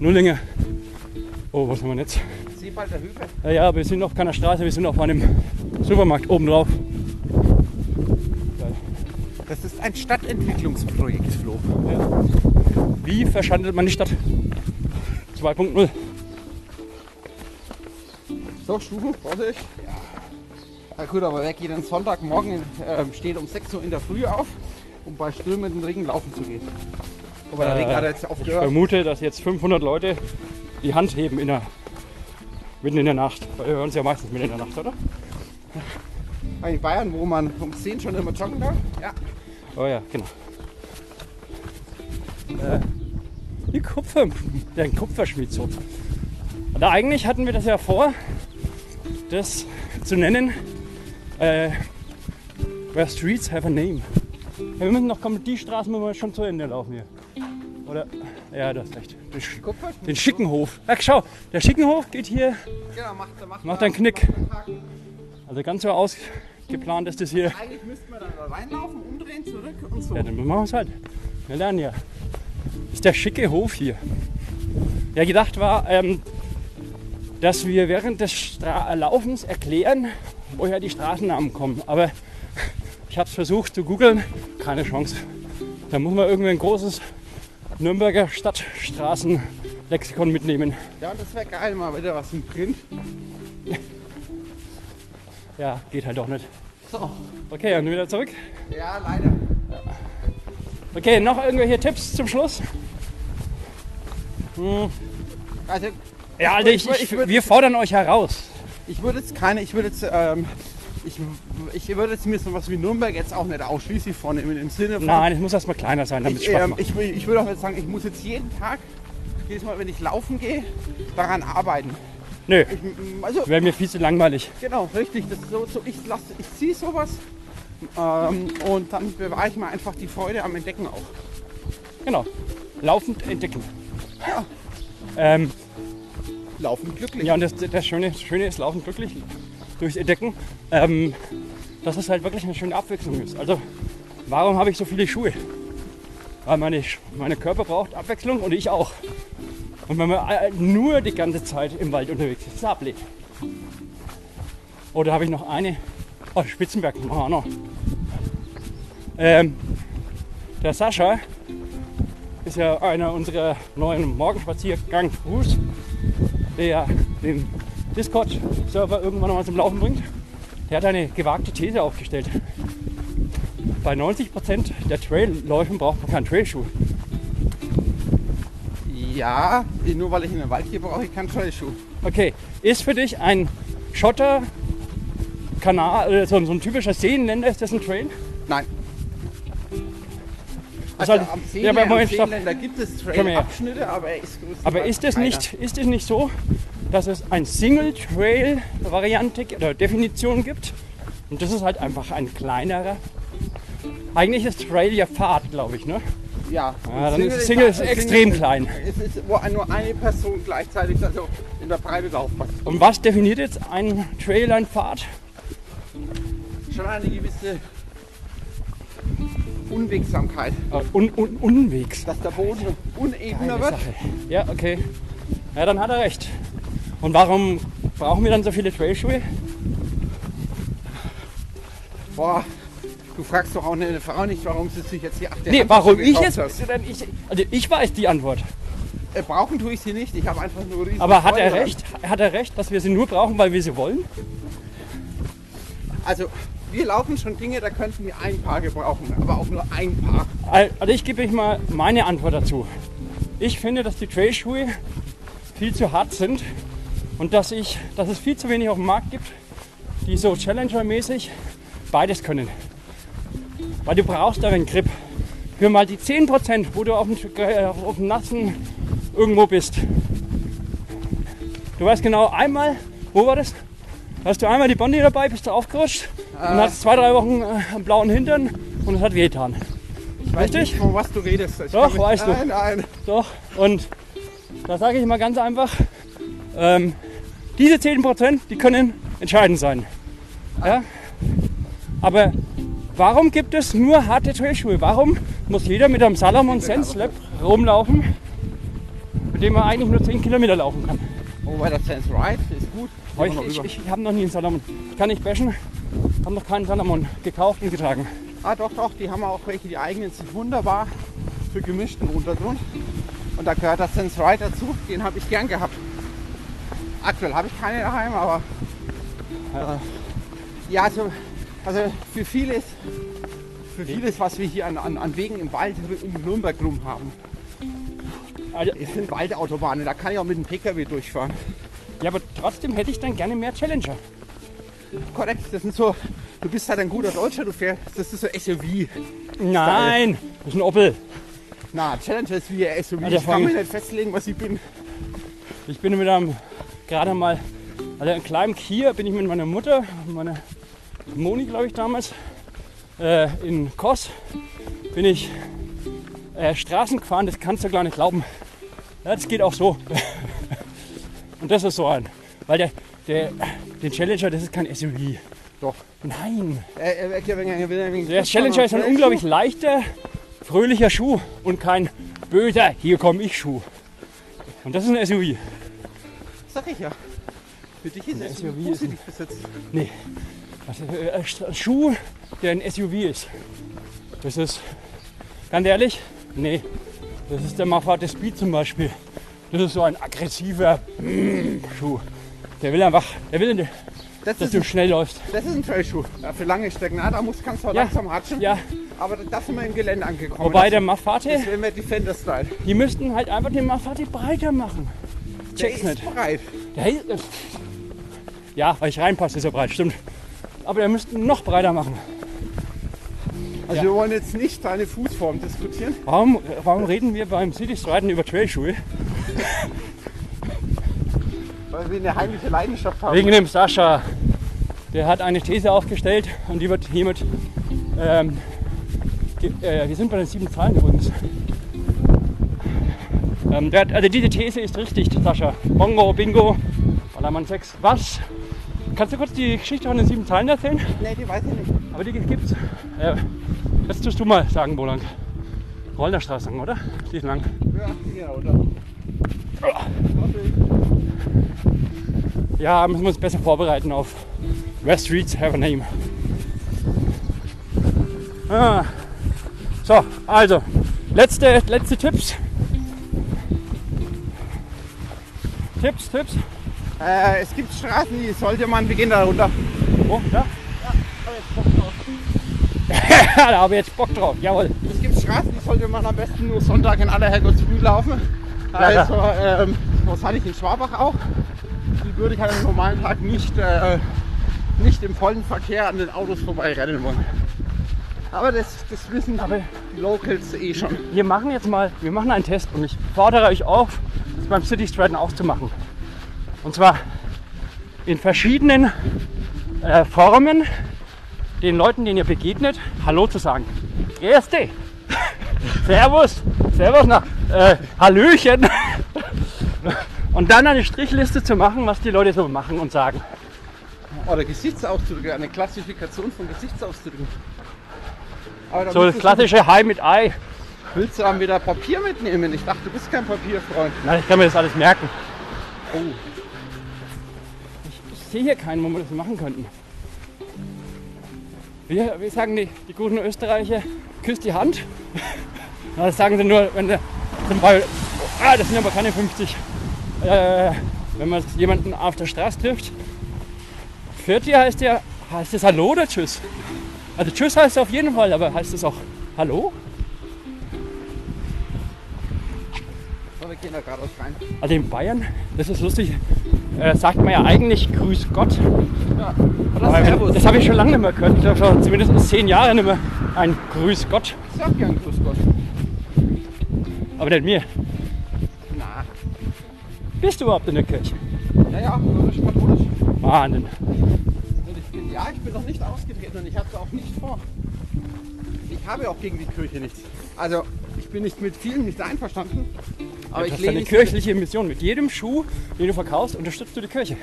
Nullinge. Oh, was haben wir jetzt? Seebalder Höfe. Ja, ja, wir sind auf keiner Straße, wir sind auf einem Supermarkt oben drauf. Das ist ein Stadtentwicklungsprojekt, Flo. Ja. Wie verschandelt man die Stadt? 2.0. So, Stufen, Vorsicht. Ja. Na gut, aber wer geht am Sonntagmorgen, ähm, steht um 6 Uhr in der Früh auf, um bei strömenden Regen laufen zu gehen? Aber der Regen hat jetzt ich aufgehört. vermute, dass jetzt 500 Leute die Hand heben in der, mitten in der Nacht. Weil wir hören uns ja meistens mitten in der Nacht, oder? In Bayern, wo man um 10 schon immer joggen darf. Ja. Oh ja, genau. Äh, die Kupfer, der Kupferschmied so. Und eigentlich hatten wir das ja vor, das zu nennen, äh, Where Streets Have a Name. Ja, wir müssen noch kommen, die Straßen müssen wir schon zu Ende laufen hier. Oder? Ja, du hast recht. Den, Sch- den Schickenhof. Ach, schau, der Schickenhof geht hier, Genau, macht, macht, Macht einen Knick. also ganz so ausgeplant ist das hier. Eigentlich müssten wir da reinlaufen, umdrehen, zurück und so. Ja, dann machen wir es halt. Wir lernen ja. Das ist der schicke Hof hier. Ja, gedacht war, ähm, dass wir während des Stra Laufens erklären, woher die Straßennamen kommen. Aber ich habe es versucht zu googeln, keine Chance. Da muss man irgendwie ein großes Nürnberger Stadtstraßenlexikon mitnehmen. Ja, das wäre geil, mal wieder was im Print. Ja, geht halt doch nicht. So. Okay, und wieder zurück. Ja, leider. Okay, noch irgendwelche Tipps zum Schluss? Hm. Also, Ja, Alter, ich, ich, würd- wir fordern euch heraus. Ich würde jetzt keine, ich würde jetzt, ähm, ich, ich würde jetzt mir so was wie Nürnberg jetzt auch nicht ausschließlich vornehmen im Sinne von. Nein, es muss erstmal kleiner sein, damit es ich, Spaß ähm, macht. ich, ich würde auch jetzt sagen, ich muss jetzt jeden Tag, jedes Mal, wenn ich laufen gehe, daran arbeiten. Nö, Ich, m- also, wäre mir viel zu langweilig. genau, richtig. Das so, so, ich lasse, ich ziehe sowas ähm, und dann bewahre ich mir einfach die Freude am Entdecken auch. Genau. Laufend entdecken. Ähm, Laufen glücklich. ja, und das, das Schöne, das Schöne ist, laufend glücklich durchs Entdecken, ähm, dass es halt wirklich eine schöne Abwechslung ist. Also, warum habe ich so viele Schuhe? Weil meine, meine Körper braucht Abwechslung und ich auch. Und wenn man äh, nur die ganze Zeit im Wald unterwegs ist, ist es ablehnt. Oder habe ich noch eine? Oh, Spitzenberg machen wir noch. Ähm, der Sascha ist ja einer unserer neuen Morgenspaziergang-Crews, der den Discord-Server irgendwann mal zum Laufen bringt. Der hat eine gewagte These aufgestellt. Bei 90% der Trailläufen braucht man keinen Trailschuh. Ja, nur weil ich in den Wald gehe, brauche ich keinen Trailschuh. Okay, ist für dich ein Schotter, Kanal, äh, so, so ein typischer Seenländer, ist das ein Trail? Nein. Also, Also am ja, Seenländer, Moment, stopp. Seenländer gibt es. Trailabschnitte, aber er ist Aber ist es keiner. nicht, ist es nicht so, dass es ein Single-Trail-Variante oder Definition gibt? Und das ist halt einfach ein kleinerer. Eigentlich ist Trail ja Pfad, glaube ich, ne? Ja, und dann ist Single ist extrem klein. Es ist, wo nur eine Person gleichzeitig also in der Breite drauf passt. Und was definiert jetzt ein Trail, ein Pfad? Schon eine gewisse Unwegsamkeit, Äh, un, un, unwegs. dass der Boden unebener wird. Sache. Ja, okay. Ja, dann hat er recht. Und warum brauchen wir dann so viele Trailschuhe? Boah, du fragst doch auch eine Frau nicht, warum sie sich jetzt hier acht Nee, warum ich jetzt? Denn ich, also ich weiß die Antwort. Äh, brauchen tue ich sie nicht, ich habe einfach nur riesen Aber hat Freude er daran. recht? Hat er recht, dass wir sie nur brauchen, weil wir sie wollen? Also wir laufen schon Dinge, da könnten wir ein Paar gebrauchen, aber auch nur ein Paar. Also ich gebe euch mal meine Antwort dazu. Ich finde, dass die Trailschuhe viel zu hart sind und dass, ich, dass es viel zu wenig auf dem Markt gibt, die so Challenger-mäßig beides können. Weil du brauchst da einen Grip. Für mal die 10%, wo du auf dem, äh, auf dem Nassen irgendwo bist. Du weißt genau, einmal, wo war das? Hast du einmal die Bondi dabei, bist du aufgerutscht und hast zwei, drei Wochen äh, einen blauen Hintern und es hat wehgetan. Ich weiß Richtig? nicht, von was du redest. Ich Doch, weißt du. Nein, nein. Doch, und da sage ich mal ganz einfach, ähm, diese 10%, die können entscheidend sein. Ja? Aber warum gibt es nur harte Trailschuhe? Warum muss jeder mit einem Salomon Sense Lab rumlaufen, mit dem man eigentlich nur 10 Kilometer laufen kann? Oh, bei der Sense Ride ist gut. Wir ich ich, ich habe noch nie einen Salomon. Ich kann nicht bashen, habe noch keinen Salomon gekauft und getragen. Ah, doch, doch, die haben auch welche, die eignen sich wunderbar für gemischten Untergrund. Und da gehört der Sense Ride dazu, den habe ich gern gehabt. Aktuell habe ich keine daheim, aber äh, ja, also, also für vieles, für vieles, was wir hier an, an, an Wegen im Wald um Nürnberg rum haben, Also, es sind Waldautobahnen, da kann ich auch mit dem Pkw durchfahren. ja, aber trotzdem hätte ich dann gerne mehr Challenger. Korrekt, das sind so, du bist halt ein guter Deutscher, du fährst, das ist so SUV. Nein, das ist ein Opel. Na, Challenger ist wie ein SUV, der ich kann mich nicht festlegen, was ich bin. Ich bin mit einem gerade mal, also einem kleinen Kia bin ich mit meiner Mutter, meiner Moni glaube ich damals, äh, in Kos bin ich äh, Straßen gefahren, das kannst du gar nicht glauben. Das geht auch so. Und das ist so ein, weil der, der, den Challenger, das ist kein SUV. Doch. Nein, Äh, äh, der Challenger ist ein unglaublich leichter, fröhlicher Schuh und kein böser, hier komme ich Schuh. Und das ist ein SUV. Sag ich ja. Für dich ist Ein SUV positiv besetzt. Nee. Also, äh, ein Schuh, der ein SUV ist. Das ist, ganz ehrlich, nee. Das ist der Mafate Speed zum Beispiel. Das ist so ein aggressiver Schuh. Der will einfach, der will, Das dass du ein, schnell läufst. das ist ein Trailschuh. Ja, für lange Strecken. Ah, da musst, kannst du Ja. langsam ratschen. Ja, Aber da sind wir im Gelände angekommen. wobei der das, Mafate, das wäre mehr Defender-Style. die müssten halt einfach den Mafate breiter machen. Der Check's ist nicht. breit. Der, ist- äh, ja, weil ich reinpasse, ist er breit, stimmt. Aber der müsste noch breiter machen. Also Ja. wir wollen jetzt nicht deine Fußform diskutieren. Warum, warum reden wir beim City Striden über Trailschuhe? Weil wir eine heimliche Leidenschaft haben. Wegen dem Sascha. Der hat eine These aufgestellt und die wird hiermit. Ähm, ge- äh, wir sind bei den sieben Zahlen übrigens. Ähm, der hat, also diese These ist richtig, Sascha. Bongo, Bingo, Ballermann 6. Was? Kannst du kurz die Geschichte von den sieben Zahlen erzählen? Nee, die weiß ich nicht. Aber die gibt's. Äh, jetzt tust du mal sagen, wo lang. Rollner Straße lang, oder? Die ist lang. Ja, hier runter. Ja, müssen wir uns besser vorbereiten auf Where Streets Have a Name. Ah. So, also, letzte, letzte Tipps. Tipps, Tipps. Äh, es gibt Straßen, die sollte man, wir gehen da runter. Oh, da? da habe ich jetzt Bock drauf, jawohl. Es gibt Straßen, die sollte man am besten nur Sonntag in aller Herrgottsfrüh laufen. Ja, Also, ähm, was hatte ich in Schwabach auch? Die würde ich an einem normalen Tag nicht, äh, nicht im vollen Verkehr an den Autos vorbeirennen wollen. Aber das, das wissen Aber- die Locals eh schon. Wir machen jetzt mal, wir machen einen Test und ich fordere euch auf, das beim City Striding auch zu machen. Und zwar in verschiedenen äh, Formen den Leuten, denen ihr begegnet, Hallo zu sagen. Erste. Servus. Servus nach äh, Hallöchen. Und dann eine Strichliste zu machen, was die Leute so machen und sagen. Oder Gesichtsausdrücke, eine Klassifikation von Gesichtsausdrücken. So das klassische Hi mit Ei. Willst du dann wieder Papier mitnehmen? Ich dachte, du bist kein Papierfreund. Na, ich kann mir das alles merken. Oh. Sehe hier keinen, wo wir das machen könnten. Wir, wir sagen die, die guten Österreicher, küsst die Hand. Das sagen sie nur, wenn der zum Beispiel, ah, das sind aber keine 50. Äh, wenn man jemanden auf der Straße trifft. Vierti heißt ja Heißt das Hallo oder Tschüss? Also Tschüss heißt es auf jeden Fall, aber heißt es auch Hallo? Also in Bayern, das ist lustig, äh, sagt man ja eigentlich Grüß Gott. Ja. Oder Servus. das habe ich schon lange nicht mehr gehört. Ich schon zumindest zehn Jahre nicht mehr ein Grüß Gott. Ich sag gern Grüß Gott. Aber nicht mir. Na, Bist du überhaupt in der Kirche? ja, ja, katholisch, katholisch. Wahnsinn. Ich ja, ich bin noch nicht ausgetreten und ich habe es auch nicht vor. Ich habe auch gegen die Kirche nichts. Also, ich bin nicht mit vielen nicht einverstanden. Aber du ich lehne eine kirchliche Mission. Mit jedem Schuh, den du verkaufst, unterstützt du die Kirche.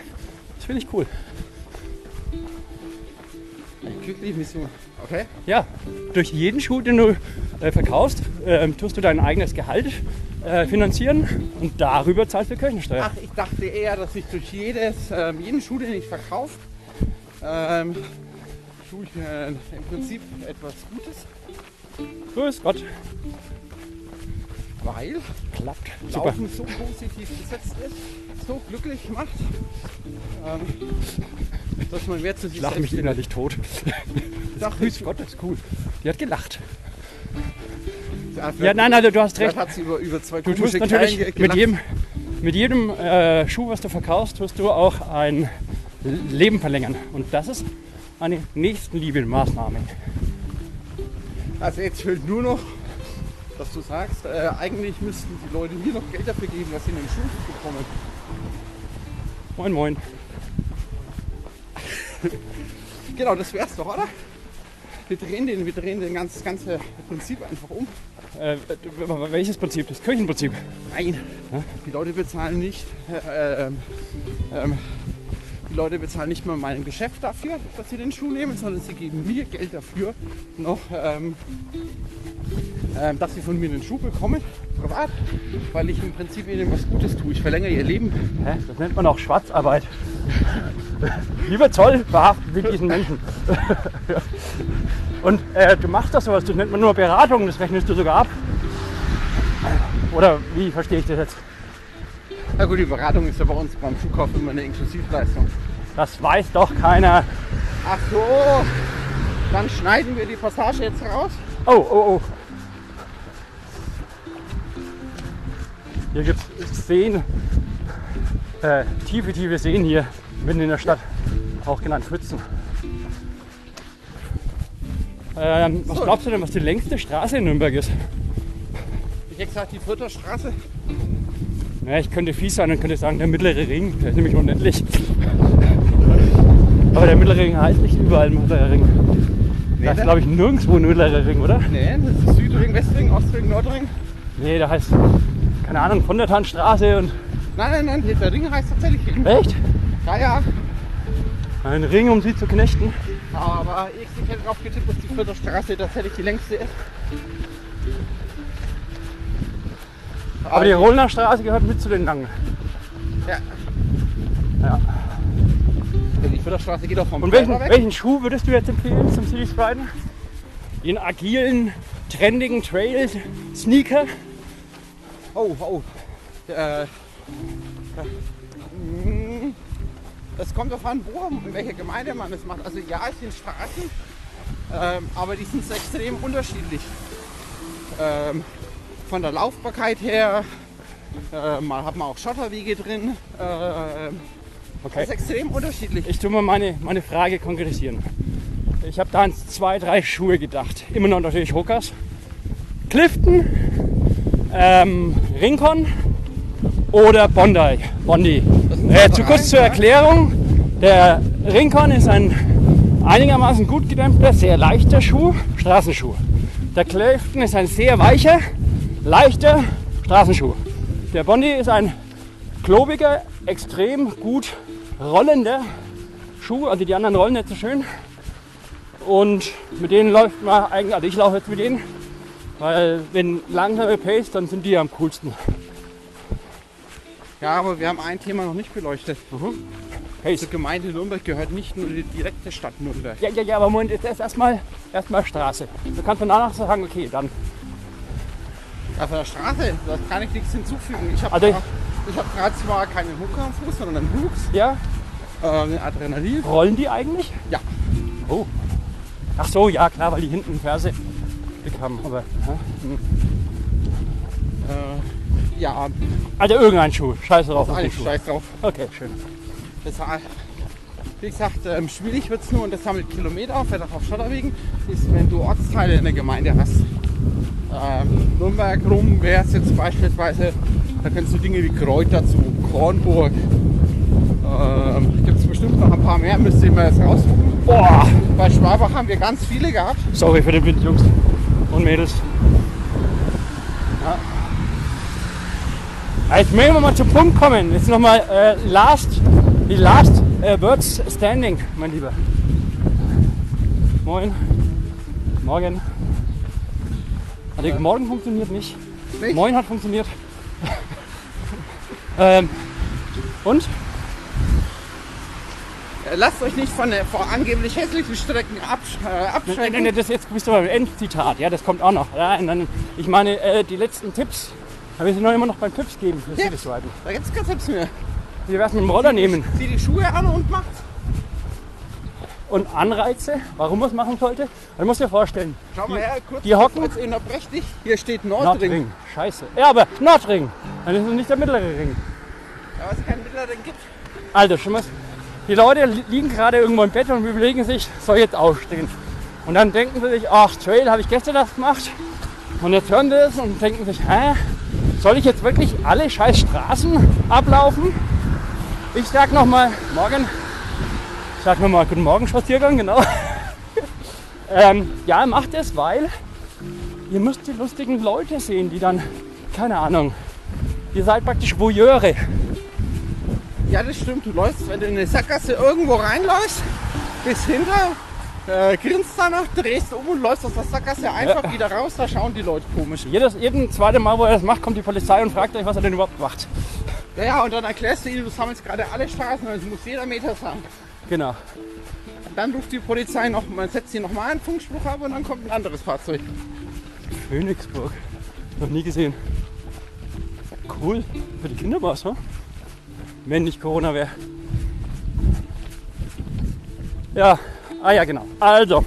Das finde ich cool. Eine kirchliche Mission. Okay. Ja, durch jeden Schuh, den du äh, verkaufst, ähm, tust du dein eigenes Gehalt äh, finanzieren und darüber zahlst du Kirchensteuer. Ach, ich dachte eher, dass ich durch jedes, ähm, jeden Schuh, den ich verkaufe, ähm, tue ich äh, im Prinzip etwas Gutes, Grüß Gott. Weil Klappt. Super. Laufen so positiv besetzt ist, so glücklich macht, ähm, dass man mehr zu sich Ich lache mich innerlich tot. Doch, Grüß Gott, das ist cool. Die hat gelacht. Ja, Ja, nein, also du hast recht. hat sie über, über zwei Du tust natürlich Kerlen ge- mit gelacht. jedem, mit jedem äh, Schuh, was du verkaufst, tust du auch ein Leben verlängern. Und das ist eine Nächstenliebe-Maßnahme. Also jetzt fehlt nur noch, dass du sagst, äh, eigentlich müssten die Leute mir noch Geld dafür geben, dass sie einen Schuh bekommen. Moin, moin. Genau, das wär's doch, oder? Wir drehen, den, wir drehen den ganz, ganze Prinzip einfach um. Äh, welches Prinzip? Das Kirchenprinzip. Nein, die Leute bezahlen nicht. Äh, ähm, ähm, die Leute bezahlen nicht mal meinem Geschäft dafür, dass sie den Schuh nehmen, sondern sie geben mir Geld dafür, noch, ähm, ähm, dass sie von mir einen Schuh bekommen, privat, weil ich im Prinzip ihnen was Gutes tue. Ich verlängere ihr Leben. Hä? Das nennt man auch Schwarzarbeit. Lieber Zoll, verhaften Sie diesen Menschen. Und äh, du machst das sowas, das nennt man nur Beratung, das rechnest du sogar ab. Oder wie verstehe ich das jetzt? Na gut, die Beratung ist ja bei uns beim Schuhkauf immer eine Inklusivleistung. Das weiß doch keiner. Ach so, dann schneiden wir die Passage jetzt raus. Oh, oh, oh. Hier gibt es Seen, äh, tiefe, tiefe Seen hier mitten in der Stadt, auch genannt Pfützen. Ähm, was glaubst du denn, was die längste Straße in Nürnberg ist? Ich hätte gesagt, die Fürther Straße. Ja, ich könnte fies sein und könnte sagen, der mittlere Ring, der ist nämlich unendlich. Aber der mittlere Ring heißt nicht überall mittlerer Ring. Nee, Da ist, der- glaube ich, nirgendwo ein mittlerer Ring, oder? Nee, das ist Südring, Westring, Ostring, Nordring. Nee, da heißt, keine Ahnung, von der Tannstraße und. Nein, nein, nein, der Ring heißt tatsächlich Ring. Echt? Ja, ja. Ein Ring, um sie zu knechten. Aber ich, hätte drauf getippt, dass die Fürther Straße tatsächlich die längste ist. Aber die Rollner Straße gehört mit zu den langen. Ja. Ja. Die Fürther Straße geht auch vom Und welchen, welchen Schuh würdest du jetzt empfehlen zum City Spriten? Den agilen, trendigen Trail Sneaker? Oh, oh. Äh, mm, das kommt darauf an, wo, in welcher Gemeinde man es macht. Also ja, es sind Straßen, ähm, aber die sind extrem unterschiedlich. Ähm, von der Laufbarkeit her, äh, mal hat man auch Schotterwege drin. Äh, das Okay. ist extrem unterschiedlich. Ich tue mal meine, meine Frage konkretisieren. Ich habe da an zwei, drei Schuhe gedacht. Immer noch natürlich Hokas. Clifton, ähm, Rincon oder Bondi. Bondi. Das Äh, zu kurz zur ja? Erklärung. Der Rincon ist ein einigermaßen gut gedämmter, sehr leichter Schuh, Straßenschuh. Der Clifton ist ein sehr weicher, leichter Straßenschuh. Der Bondi ist ein klobiger, extrem gut rollender Schuh. Also die anderen rollen nicht so schön. Und mit denen läuft man eigentlich, also ich laufe jetzt mit denen, weil wenn langsame Pace, dann sind die am coolsten. Ja, aber wir haben ein Thema noch nicht beleuchtet. Pace. Zur Gemeinde Nürnberg gehört nicht nur die direkte Stadt Nürnberg. Ja, ja, ja, aber Moment, jetzt erst erstmal Straße. Du kannst danach sagen, okay, dann. Auf der Straße, da kann ich nichts hinzufügen. Ich habe Also ich- ich hab gerade zwar keinen Hooker am Fuß, sondern einen Hooks, Ja, äh, Adrenalin. rollen die eigentlich? Ja. Oh. Ach so, ja klar, weil die hinten Ferse bekamen. Aber, ja. Äh, ja, Also irgendein Schuh. Scheiße drauf. eigentlich Schuh. scheiß drauf. Okay, schön. Deshalb, wie gesagt, ähm, schwierig wird es nur und das sammelt Kilometer auf, vielleicht auch auf Schotterwegen, ist, wenn du Ortsteile in der Gemeinde hast. Ähm, Nürnberg rum wäre es jetzt beispielsweise, da kennst du Dinge wie Kräuter zu, Kornburg. Ähm, Gibt es bestimmt noch ein paar mehr, müsst ihr mal jetzt rausgucken. Boah. Bei Schwabach haben wir ganz viele gehabt. Sorry für den Wind, Jungs und Mädels. Ja. Jetzt möchten wir mal zum Punkt kommen. Jetzt nochmal äh, last, die last äh, words standing, mein Lieber. Moin. Morgen. Also morgen funktioniert nicht. Nicht? Moin hat funktioniert. ähm, und? Äh, Lasst euch nicht von der, vor angeblich hässlichen Strecken absch äh, abschrecken. nee, das jetzt bist du beim Endzitat, ja, das kommt auch noch. Und dann, ich meine, äh, die letzten Tipps, aber wir sind noch immer noch beim Tipps geben. City Stripen. Da gibt's keinen Tipps mehr. Wie wär's mit dem Roller nehmen? Zieh die Schuhe an und macht's. Und Anreize, warum man es machen sollte? Du musst dir vorstellen, Schau mal her, kurz. die hocken- Jetzt unterbrecht dich. Hier steht Nordring. Nordring, scheiße. Ja, aber Nordring, dann ist es nicht der mittlere Ring. Ja, was es keinen Mittleren gibt. Also, schon mal, die Leute li- liegen gerade irgendwo im Bett und überlegen sich, soll jetzt aufstehen? Und dann denken sie sich, ach, Trail habe ich gestern das gemacht. Und jetzt hören sie es und denken sich, hä, soll ich jetzt wirklich alle scheiß Straßen ablaufen? Ich sag nochmal, morgen, ich sag nochmal, guten Morgen Spaziergang, genau. ähm, ja, macht es, weil ihr müsst die lustigen Leute sehen, die dann, keine Ahnung, ihr seid praktisch Voyeure. Ja, das stimmt. Du läufst, wenn du in eine Sackgasse irgendwo reinläufst, bis hinter, äh, grinst danach, drehst um und läufst aus der Sackgasse einfach wieder raus. Da schauen die Leute komisch. Jedes, jeden zweite Mal, wo er das macht, kommt die Polizei und fragt euch, was er denn überhaupt macht. Ja, ja, und dann erklärst du ihnen, du sammelst gerade alle Straßen, also muss jeder Meter sein. Genau. Dann ruft die Polizei noch, man setzt sie nochmal einen Funkspruch ab und dann kommt ein anderes Fahrzeug. Königsburg. Noch nie gesehen. Cool. Für die Kinder war's, hm? Wenn nicht Corona wäre. Ja, ah ja, genau. Also,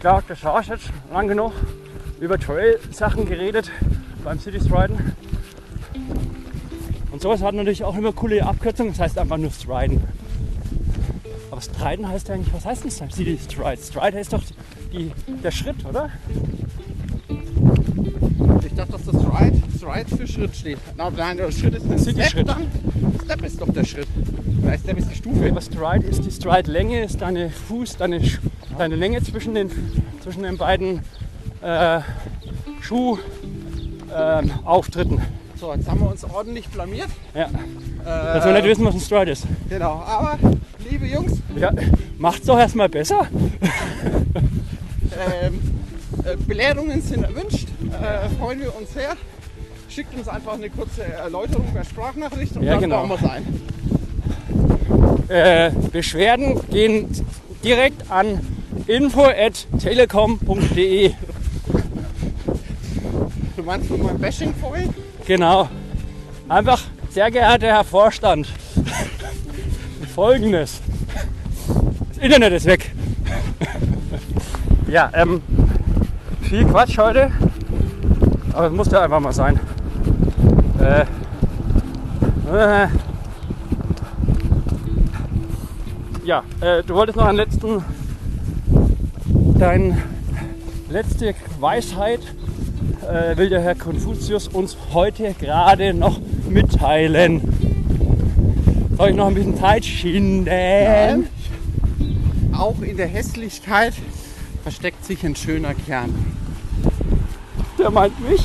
klar, das war jetzt lang genug über Trail-Sachen geredet beim City Striden. Und sowas hat natürlich auch immer coole Abkürzungen, das heißt einfach nur Striden. Aber Striden heißt ja eigentlich, was heißt denn? City Stride? Stride heißt doch die, der Schritt, oder? Ich dachte, dass das Stride, Stride für Schritt steht. Nein, der Schritt ist ein City Step Schritt. dann. Step ist doch der Schritt. Nein, Step ist die Stufe. Was Stride ist, die Stride-Länge ist deine Fuß, deine, Sch- deine Länge zwischen den, zwischen den beiden äh, Schuhauftritten. So, jetzt haben wir uns ordentlich blamiert. ja, Äh, dass wir nicht wissen, was ein Stride ist. Genau, aber liebe Jungs, Ja, macht's doch erstmal besser. ähm, äh, Belehrungen sind erwünscht. Äh, freuen wir uns sehr. Schickt uns einfach eine kurze Erläuterung per Sprachnachricht und Ja, dann genau. wir es ein. Äh, Beschwerden gehen direkt an info.telekom.de. Du meinst von meinem Bashing vorhin? Genau. Einfach, sehr geehrter Herr Vorstand, folgendes. Das Internet ist weg. ja, ähm, viel Quatsch heute, aber es musste einfach mal sein. Äh, äh, ja, äh, du wolltest noch einen letzten, deine letzte Weisheit äh, will der Herr Konfuzius uns heute gerade noch mitteilen. Soll ich noch ein bisschen Zeit schinden? Auch in der Hässlichkeit versteckt sich ein schöner Kern. Der meint mich.